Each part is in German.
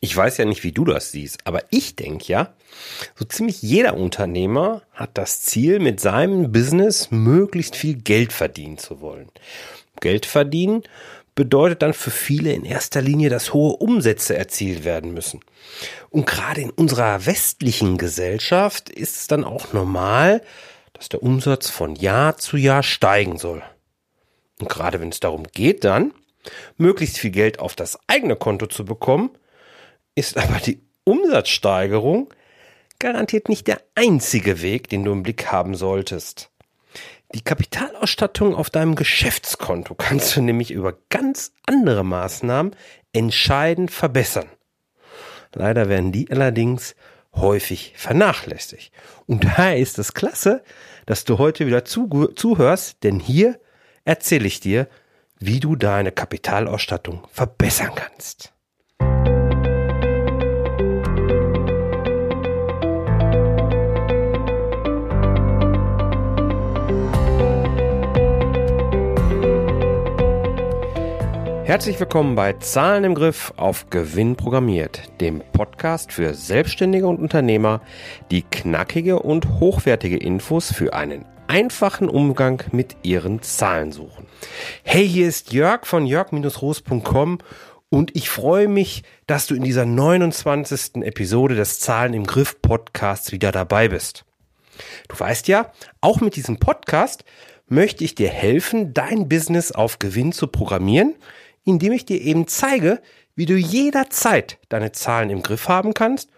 Ich weiß ja nicht, wie du das siehst, aber ich denke ja, so ziemlich jeder Unternehmer hat das Ziel, mit seinem Business möglichst viel Geld verdienen zu wollen. Geld verdienen bedeutet dann für viele in erster Linie, dass hohe Umsätze erzielt werden müssen. Und gerade in unserer westlichen Gesellschaft ist es dann auch normal, dass der Umsatz von Jahr zu Jahr steigen soll. Und gerade wenn es darum geht, dann möglichst viel Geld auf das eigene Konto zu bekommen, ist aber die Umsatzsteigerung garantiert nicht der einzige Weg, den du im Blick haben solltest. Die Kapitalausstattung auf deinem Geschäftskonto kannst du nämlich über ganz andere Maßnahmen entscheidend verbessern. Leider werden die allerdings häufig vernachlässigt. Und daher ist es klasse, dass du heute wieder zuhörst, denn hier erzähle ich dir, wie du deine Kapitalausstattung verbessern kannst. Herzlich willkommen bei Zahlen im Griff auf Gewinn programmiert, dem Podcast für Selbstständige und Unternehmer, die knackige und hochwertige Infos für einen einfachen Umgang mit ihren Zahlen suchen. Hey, hier ist Jörg von jörg-roos.com und ich freue mich, dass du in dieser 29. Episode des Zahlen im Griff Podcasts wieder dabei bist. Du weißt ja, auch mit diesem Podcast möchte ich dir helfen, dein Business auf Gewinn zu programmieren, indem ich dir eben zeige, wie du jederzeit deine Zahlen im Griff haben kannst,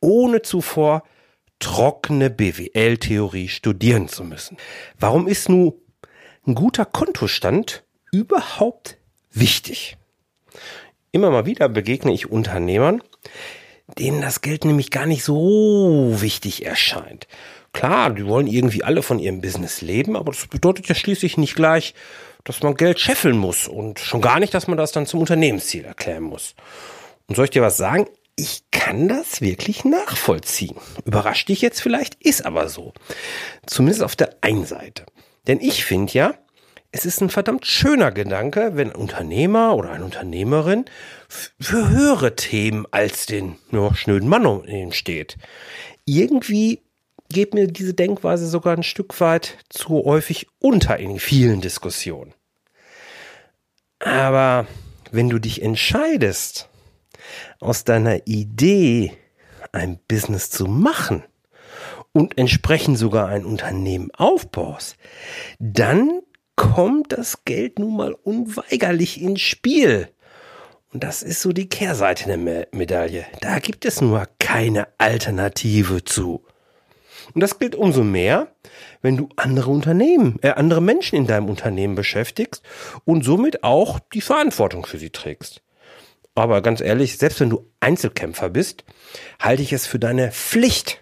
ohne zuvor trockene BWL-Theorie studieren zu müssen. Warum ist nun ein guter Kontostand überhaupt wichtig? Immer mal wieder begegne ich Unternehmern, denen das Geld nämlich gar nicht so wichtig erscheint. Klar, die wollen irgendwie alle von ihrem Business leben, aber das bedeutet ja schließlich nicht gleich, dass man Geld scheffeln muss und schon gar nicht, dass man das dann zum Unternehmensziel erklären muss. Und soll ich dir was sagen? Ich kann das wirklich nachvollziehen. Überrascht dich jetzt vielleicht, ist aber so. Zumindest auf der einen Seite. Denn ich finde ja, es ist ein verdammt schöner Gedanke, wenn ein Unternehmer oder eine Unternehmerin für höhere Themen als den ja, schnöden Mann steht. Irgendwie geht mir diese Denkweise sogar ein Stück weit zu häufig unter in vielen Diskussionen. Aber wenn du dich entscheidest, aus deiner Idee ein Business zu machen und entsprechend sogar ein Unternehmen aufbaust, dann kommt das Geld nun mal unweigerlich ins Spiel. Und das ist so die Kehrseite der Medaille. Da gibt es nur keine Alternative zu. Und das gilt umso mehr, wenn du andere Unternehmen, äh, andere Menschen in deinem Unternehmen beschäftigst und somit auch die Verantwortung für sie trägst. Aber ganz ehrlich, selbst wenn du Einzelkämpfer bist, halte ich es für deine Pflicht,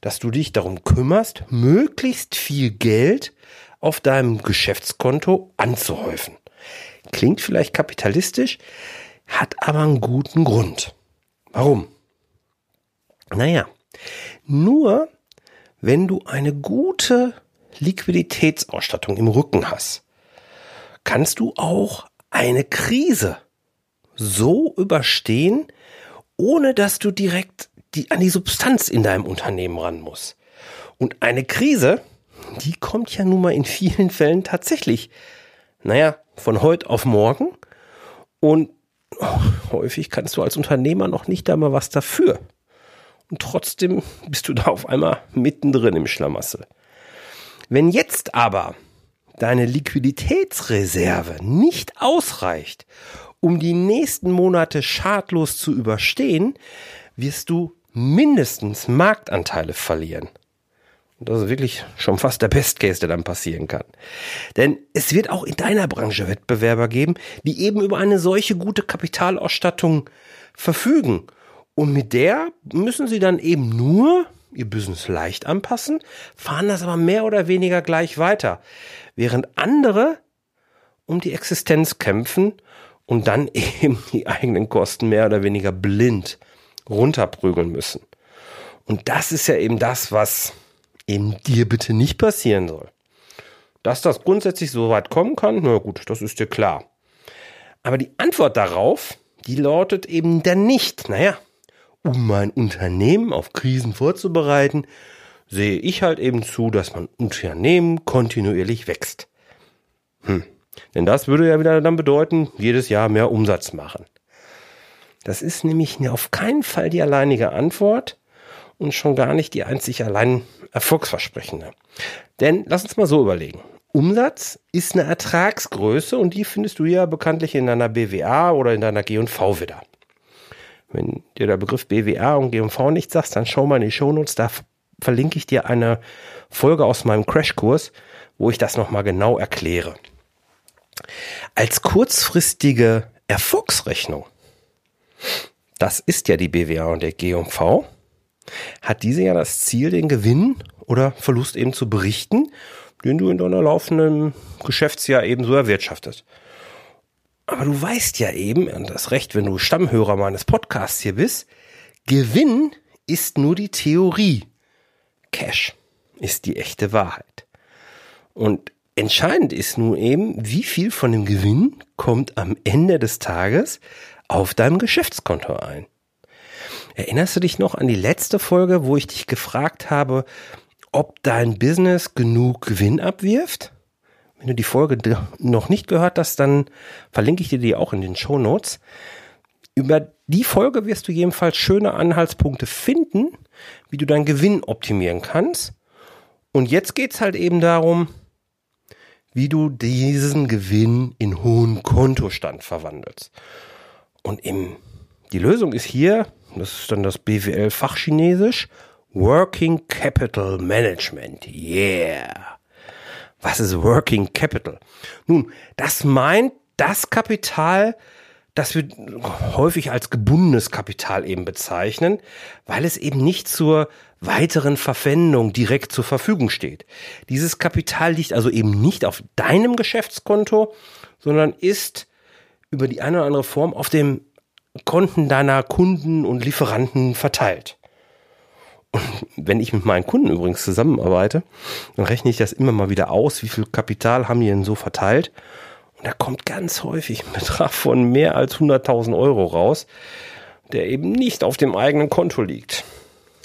dass du dich darum kümmerst, möglichst viel Geld auf deinem Geschäftskonto anzuhäufen. Klingt vielleicht kapitalistisch, hat aber einen guten Grund. Warum? Naja, nur wenn du eine gute Liquiditätsausstattung im Rücken hast, kannst du auch eine Krise so überstehen, ohne dass du direkt die, an die Substanz in deinem Unternehmen ran musst. Und eine Krise, die kommt ja nun mal in vielen Fällen tatsächlich, naja, von heute auf morgen. Und häufig kannst du als Unternehmer noch nicht einmal was dafür. Und trotzdem bist du da auf einmal mittendrin im Schlamassel. Wenn jetzt aber deine Liquiditätsreserve nicht ausreicht, um die nächsten Monate schadlos zu überstehen, wirst du mindestens Marktanteile verlieren. Und das ist wirklich schon fast der Best Case, der dann passieren kann. Denn es wird auch in deiner Branche Wettbewerber geben, die eben über eine solche gute Kapitalausstattung verfügen und mit der müssen sie dann eben nur ihr Business leicht anpassen, fahren das aber mehr oder weniger gleich weiter, während andere um die Existenz kämpfen und dann eben die eigenen Kosten mehr oder weniger blind runterprügeln müssen. Und das ist ja eben das, was eben dir bitte nicht passieren soll. Dass das grundsätzlich so weit kommen kann, na gut, das ist dir klar. Aber die Antwort darauf die lautet eben dann nicht, naja, um mein Unternehmen auf Krisen vorzubereiten, sehe ich halt eben zu, dass mein Unternehmen kontinuierlich wächst. Hm. Denn das würde ja wieder dann bedeuten, jedes Jahr mehr Umsatz machen. Das ist nämlich auf keinen Fall die alleinige Antwort und schon gar nicht die einzig allein erfolgsversprechende. Denn lass uns mal so überlegen. Umsatz ist eine Ertragsgröße und die findest du ja bekanntlich in deiner BWA oder in deiner G&V wieder. Wenn dir der Begriff BWA und G&V nicht sagst, dann schau mal in die Shownotes, da verlinke ich dir eine Folge aus meinem Crashkurs, wo ich das nochmal genau erkläre. Als kurzfristige Erfolgsrechnung, das ist ja die BWA und der G&V, hat diese ja das Ziel, den Gewinn oder Verlust eben zu berichten, den du in deiner laufenden Geschäftsjahr eben so erwirtschaftest. Aber du weißt ja eben, und das Recht, wenn du Stammhörer meines Podcasts hier bist, Gewinn ist nur die Theorie. Cash ist die echte Wahrheit. Und entscheidend ist nun eben, wie viel von dem Gewinn kommt am Ende des Tages auf deinem Geschäftskonto ein. Erinnerst du dich noch an die letzte Folge, wo ich dich gefragt habe, ob dein Business genug Gewinn abwirft? Wenn du die Folge noch nicht gehört hast, dann verlinke ich dir die auch in den Show Notes. Über die Folge wirst du jedenfalls schöne Anhaltspunkte finden, wie du deinen Gewinn optimieren kannst. Und jetzt geht's halt eben darum, wie du diesen Gewinn in hohen Kontostand verwandelst. Und im, die Lösung ist hier, das ist dann das BWL Fachchinesisch, Working Capital Management. Yeah. Was ist Working Capital? Nun, das meint das Kapital, das wir häufig als gebundenes Kapital eben bezeichnen, weil es eben nicht zur weiteren Verwendung direkt zur Verfügung steht. Dieses Kapital liegt also eben nicht auf deinem Geschäftskonto, sondern ist über die eine oder andere Form auf dem Konten deiner Kunden und Lieferanten verteilt. Und wenn ich mit meinen Kunden übrigens zusammenarbeite, dann rechne ich das immer mal wieder aus, wie viel Kapital haben die denn so verteilt. Und da kommt ganz häufig ein Betrag von mehr als 100.000 Euro raus, der eben nicht auf dem eigenen Konto liegt.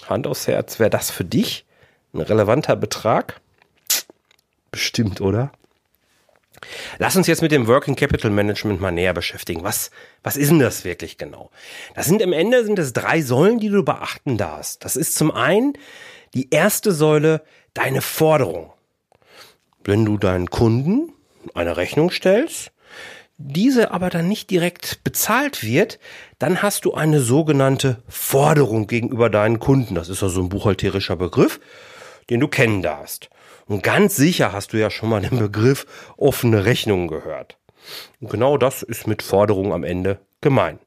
Hand aufs Herz, wäre das für dich ein relevanter Betrag? Bestimmt, oder? Lass uns jetzt mit dem Working Capital Management mal näher beschäftigen. Was, was ist denn das wirklich genau? Das sind im Ende sind es drei Säulen, die du beachten darfst. Das ist zum einen die erste Säule deine Forderung. Wenn du deinen Kunden eine Rechnung stellst, diese aber dann nicht direkt bezahlt wird, dann hast du eine sogenannte Forderung gegenüber deinen Kunden. Das ist also ein buchhalterischer Begriff, den du kennen darfst. Und ganz sicher hast du ja schon mal den Begriff offene Rechnungen gehört. Und genau das ist mit Forderung am Ende gemeint.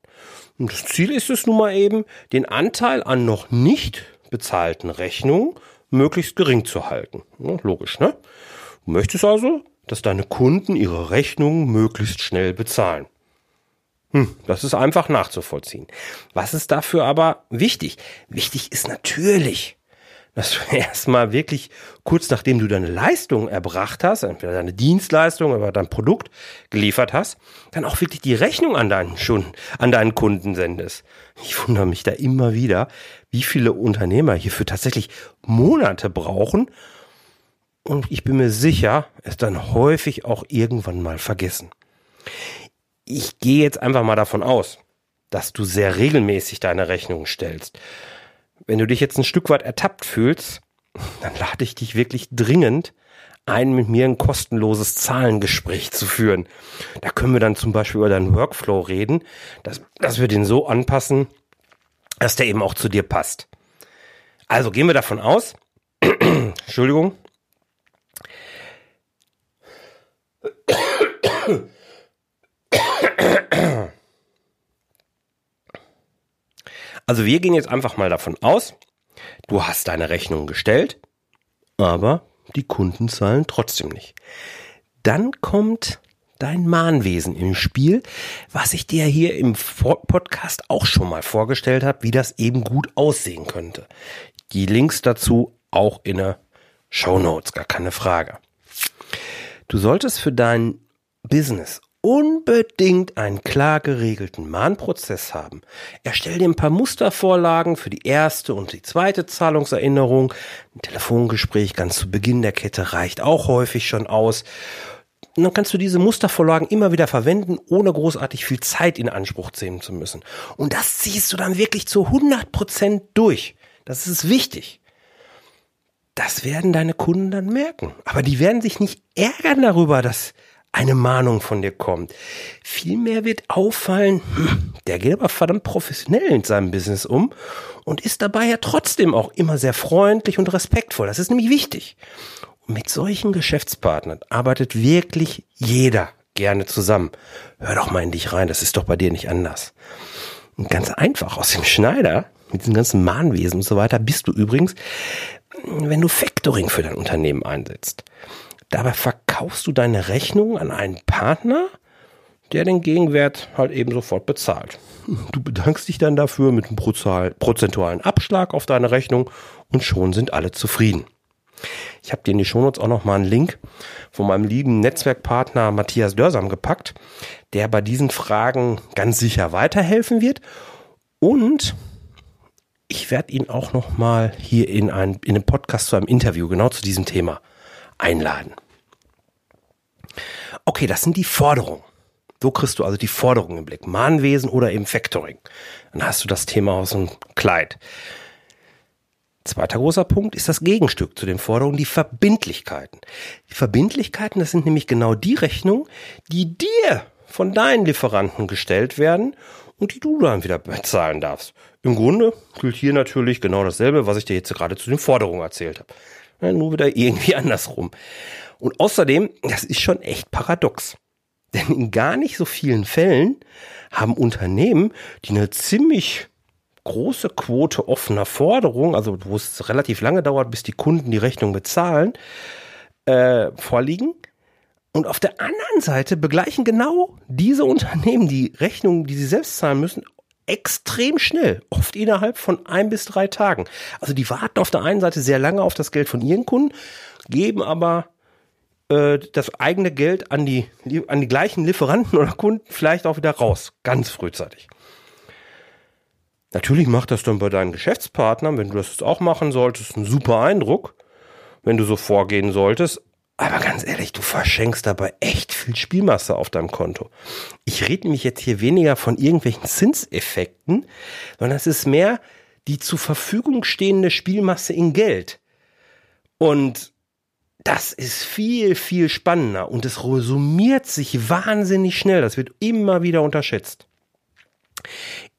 Und das Ziel ist es nun mal eben, den Anteil an noch nicht bezahlten Rechnungen möglichst gering zu halten. Ja, logisch, ne? Du möchtest also dass deine Kunden ihre Rechnungen möglichst schnell bezahlen. Hm, das ist einfach nachzuvollziehen. Was ist dafür aber wichtig? Wichtig ist natürlich, dass du erstmal wirklich kurz nachdem du deine Leistung erbracht hast, entweder deine Dienstleistung oder dein Produkt geliefert hast, dann auch wirklich die Rechnung an deinen, schon an deinen Kunden sendest. Ich wundere mich da immer wieder, wie viele Unternehmer hierfür tatsächlich Monate brauchen, und ich bin mir sicher, es dann häufig auch irgendwann mal vergessen. Ich gehe jetzt einfach mal davon aus, dass du sehr regelmäßig deine Rechnungen stellst. Wenn du dich jetzt ein Stück weit ertappt fühlst, dann lade ich dich wirklich dringend ein, mit mir ein kostenloses Zahlengespräch zu führen. Da können wir dann zum Beispiel über deinen Workflow reden, dass, dass wir den so anpassen, dass der eben auch zu dir passt. Also gehen wir davon aus, Entschuldigung, Also wir gehen jetzt einfach mal davon aus, du hast deine Rechnung gestellt, aber die Kunden zahlen trotzdem nicht. Dann kommt dein Mahnwesen im Spiel, was ich dir hier im Podcast auch schon mal vorgestellt habe, wie das eben gut aussehen könnte. Die Links dazu auch in der Show Notes, gar keine Frage. Du solltest für dein Business unbedingt einen klar geregelten Mahnprozess haben. Erstell dir ein paar Mustervorlagen für die erste und die zweite Zahlungserinnerung. Ein Telefongespräch ganz zu Beginn der Kette reicht auch häufig schon aus. Und dann kannst du diese Mustervorlagen immer wieder verwenden, ohne großartig viel Zeit in Anspruch nehmen zu müssen. Und das ziehst du dann wirklich zu 100 Prozent durch. Das ist wichtig. Das werden deine Kunden dann merken. Aber die werden sich nicht ärgern darüber, dass eine Mahnung von dir kommt. Vielmehr wird auffallen, hm, der geht aber verdammt professionell in seinem Business um und ist dabei ja trotzdem auch immer sehr freundlich und respektvoll. Das ist nämlich wichtig. Und mit solchen Geschäftspartnern arbeitet wirklich jeder gerne zusammen. Hör doch mal in dich rein, das ist doch bei dir nicht anders. Und ganz einfach, aus dem Schneider, mit diesem ganzen Mahnwesen und so weiter, bist du übrigens, wenn du Factoring für dein Unternehmen einsetzt. Dabei verkaufst du deine Rechnung an einen Partner, der den Gegenwert halt eben sofort bezahlt. Du bedankst dich dann dafür mit einem prozentualen Abschlag auf deine Rechnung und schon sind alle zufrieden. Ich habe dir in die Shownotes auch noch mal einen Link von meinem lieben Netzwerkpartner Matthias Dörsam gepackt, der bei diesen Fragen ganz sicher weiterhelfen wird. Und ich werde ihn auch noch mal hier in, ein, in einem Podcast zu einem Interview genau zu diesem Thema einladen. Okay, das sind die Forderungen. So kriegst du also die Forderungen im Blick. Mahnwesen oder eben Factoring. Dann hast du das Thema aus dem Kleid. Zweiter großer Punkt ist das Gegenstück zu den Forderungen, die Verbindlichkeiten. Die Verbindlichkeiten, das sind nämlich genau die Rechnungen, die dir von deinen Lieferanten gestellt werden und die du dann wieder bezahlen darfst. Im Grunde gilt hier natürlich genau dasselbe, was ich dir jetzt gerade zu den Forderungen erzählt habe. Ja, nur wieder irgendwie andersrum. Und außerdem, das ist schon echt paradox. Denn in gar nicht so vielen Fällen haben Unternehmen, die eine ziemlich große Quote offener Forderungen, also wo es relativ lange dauert, bis die Kunden die Rechnung bezahlen, äh, vorliegen. Und auf der anderen Seite begleichen genau diese Unternehmen die Rechnungen, die sie selbst zahlen müssen, extrem schnell, oft innerhalb von ein bis drei Tagen. Also die warten auf der einen Seite sehr lange auf das Geld von ihren Kunden, geben aber äh, das eigene Geld an die, an die gleichen Lieferanten oder Kunden vielleicht auch wieder raus, ganz frühzeitig. Natürlich macht das dann bei deinen Geschäftspartnern, wenn du das auch machen solltest, einen super Eindruck, wenn du so vorgehen solltest. Aber ganz ehrlich, du verschenkst dabei echt viel Spielmasse auf deinem Konto. Ich rede nämlich jetzt hier weniger von irgendwelchen Zinseffekten, sondern es ist mehr die zur Verfügung stehende Spielmasse in Geld. Und das ist viel, viel spannender und es resumiert sich wahnsinnig schnell. Das wird immer wieder unterschätzt.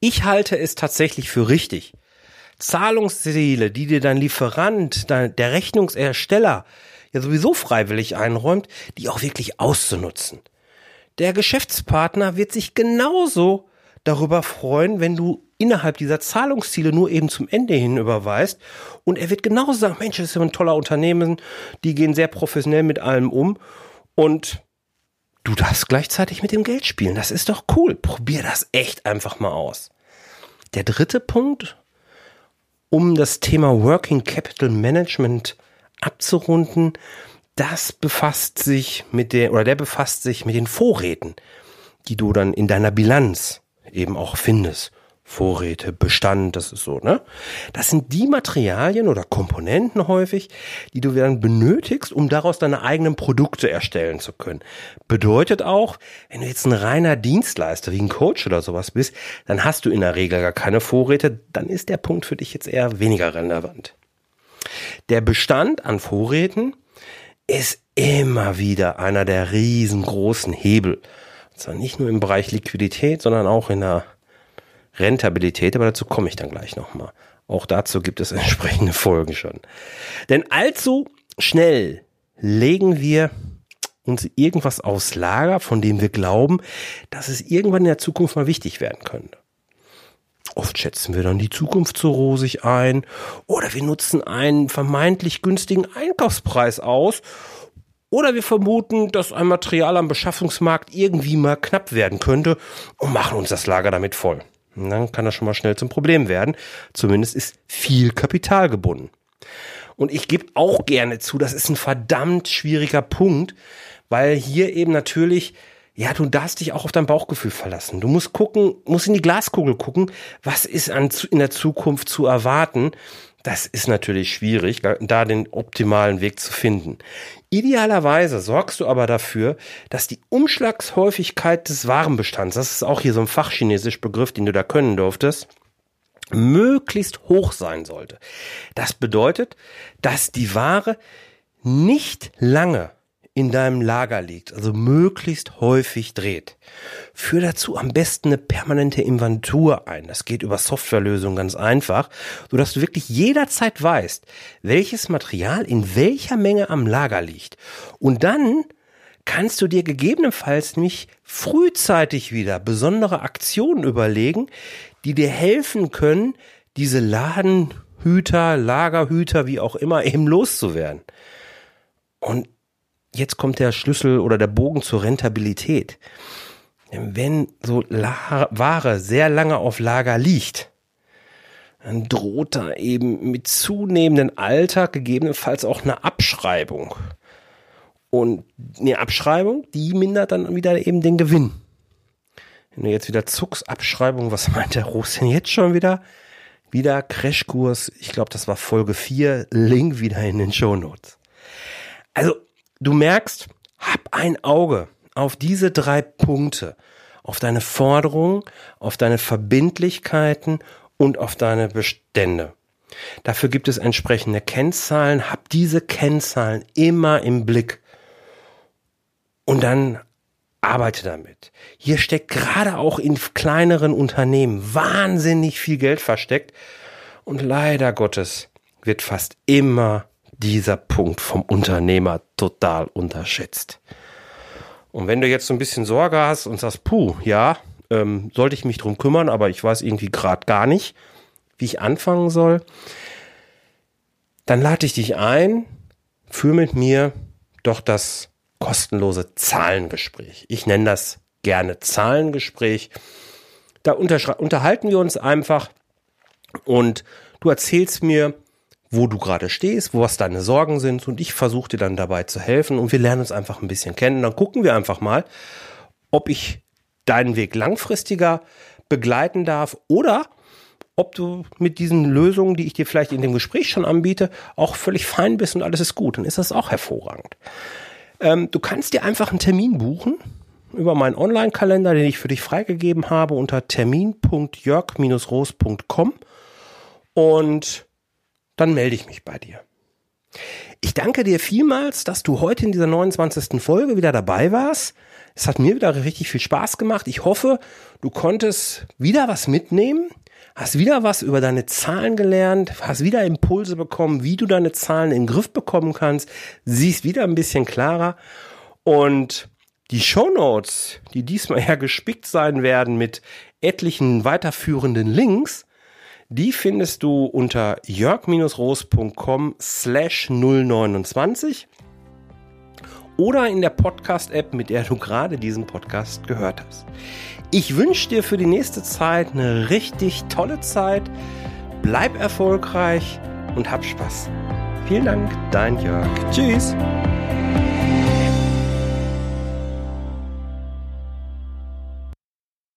Ich halte es tatsächlich für richtig. Zahlungsziele, die dir dein Lieferant, der Rechnungsersteller ja sowieso freiwillig einräumt, die auch wirklich auszunutzen. Der Geschäftspartner wird sich genauso darüber freuen, wenn du innerhalb dieser Zahlungsziele nur eben zum Ende hin überweist. Und er wird genauso sagen, Mensch, das ist ja ein toller Unternehmen, die gehen sehr professionell mit allem um. Und du darfst gleichzeitig mit dem Geld spielen. Das ist doch cool. Probier das echt einfach mal aus. Der dritte Punkt, um das Thema Working Capital Management abzurunden, das befasst sich mit der, oder der befasst sich mit den Vorräten, die du dann in deiner Bilanz eben auch findest. Vorräte, Bestand, das ist so, ne? Das sind die Materialien oder Komponenten häufig, die du dann benötigst, um daraus deine eigenen Produkte erstellen zu können. Bedeutet auch, wenn du jetzt ein reiner Dienstleister wie ein Coach oder sowas bist, dann hast du in der Regel gar keine Vorräte, dann ist der Punkt für dich jetzt eher weniger relevant. Der Bestand an Vorräten ist immer wieder einer der riesengroßen Hebel. Und zwar nicht nur im Bereich Liquidität, sondern auch in der Rentabilität, aber dazu komme ich dann gleich nochmal. Auch dazu gibt es entsprechende Folgen schon. Denn allzu schnell legen wir uns irgendwas aufs Lager, von dem wir glauben, dass es irgendwann in der Zukunft mal wichtig werden könnte. Oft schätzen wir dann die Zukunft so rosig ein oder wir nutzen einen vermeintlich günstigen Einkaufspreis aus oder wir vermuten, dass ein Material am Beschaffungsmarkt irgendwie mal knapp werden könnte und machen uns das Lager damit voll. Und dann kann das schon mal schnell zum Problem werden. Zumindest ist viel Kapital gebunden. Und ich gebe auch gerne zu, das ist ein verdammt schwieriger Punkt, weil hier eben natürlich ja, du darfst dich auch auf dein Bauchgefühl verlassen. Du musst gucken, musst in die Glaskugel gucken, was ist an, in der Zukunft zu erwarten. Das ist natürlich schwierig, da den optimalen Weg zu finden. Idealerweise sorgst du aber dafür, dass die Umschlagshäufigkeit des Warenbestands, das ist auch hier so ein fachchinesisch Begriff, den du da können durftest, möglichst hoch sein sollte. Das bedeutet, dass die Ware nicht lange in deinem Lager liegt, also möglichst häufig dreht. Führ dazu am besten eine permanente Inventur ein. Das geht über Softwarelösungen ganz einfach, sodass du wirklich jederzeit weißt, welches Material in welcher Menge am Lager liegt. Und dann kannst du dir gegebenenfalls nämlich frühzeitig wieder besondere Aktionen überlegen, die dir helfen können, diese Ladenhüter, Lagerhüter, wie auch immer, eben loszuwerden. Und jetzt kommt der Schlüssel oder der Bogen zur Rentabilität. Wenn so Ware sehr lange auf Lager liegt, dann droht da eben mit zunehmendem Alter gegebenenfalls auch eine Abschreibung. Und eine Abschreibung, die mindert dann wieder eben den Gewinn. Wenn du jetzt wieder zuckst, Abschreibung, was meint der Russ denn jetzt schon wieder? Wieder Crashkurs, ich glaube, das war Folge 4, Link wieder in den Show Notes. Also Du merkst, hab ein Auge auf diese drei Punkte, auf deine Forderungen, auf deine Verbindlichkeiten und auf deine Bestände. Dafür gibt es entsprechende Kennzahlen, hab diese Kennzahlen immer im Blick und dann arbeite damit. Hier steckt gerade auch in kleineren Unternehmen wahnsinnig viel Geld versteckt und leider Gottes wird fast immer dieser Punkt vom Unternehmer total unterschätzt. Und wenn du jetzt so ein bisschen Sorge hast und sagst, puh, ja, ähm, sollte ich mich drum kümmern, aber ich weiß irgendwie gerade gar nicht, wie ich anfangen soll, dann lade ich dich ein, für mit mir doch das kostenlose Zahlengespräch. Ich nenne das gerne Zahlengespräch. Da unterhalten wir uns einfach und du erzählst mir, wo du gerade stehst, wo was deine Sorgen sind und ich versuche dir dann dabei zu helfen und wir lernen uns einfach ein bisschen kennen. Dann gucken wir einfach mal, ob ich deinen Weg langfristiger begleiten darf oder ob du mit diesen Lösungen, die ich dir vielleicht in dem Gespräch schon anbiete, auch völlig fein bist und alles ist gut. Dann ist das auch hervorragend. Ähm, du kannst dir einfach einen Termin buchen über meinen Online-Kalender, den ich für dich freigegeben habe unter termin.jörg-roos.com und dann melde ich mich bei dir. Ich danke dir vielmals, dass du heute in dieser 29. Folge wieder dabei warst. Es hat mir wieder richtig viel Spaß gemacht. Ich hoffe, du konntest wieder was mitnehmen, hast wieder was über deine Zahlen gelernt, hast wieder Impulse bekommen, wie du deine Zahlen in den Griff bekommen kannst, siehst wieder ein bisschen klarer und die Show Notes, die diesmal ja gespickt sein werden mit etlichen weiterführenden Links, die findest du unter jörg-roos.com slash 029 oder in der Podcast-App, mit der du gerade diesen Podcast gehört hast. Ich wünsche dir für die nächste Zeit eine richtig tolle Zeit. Bleib erfolgreich und hab Spaß. Vielen Dank, dein Jörg. Tschüss.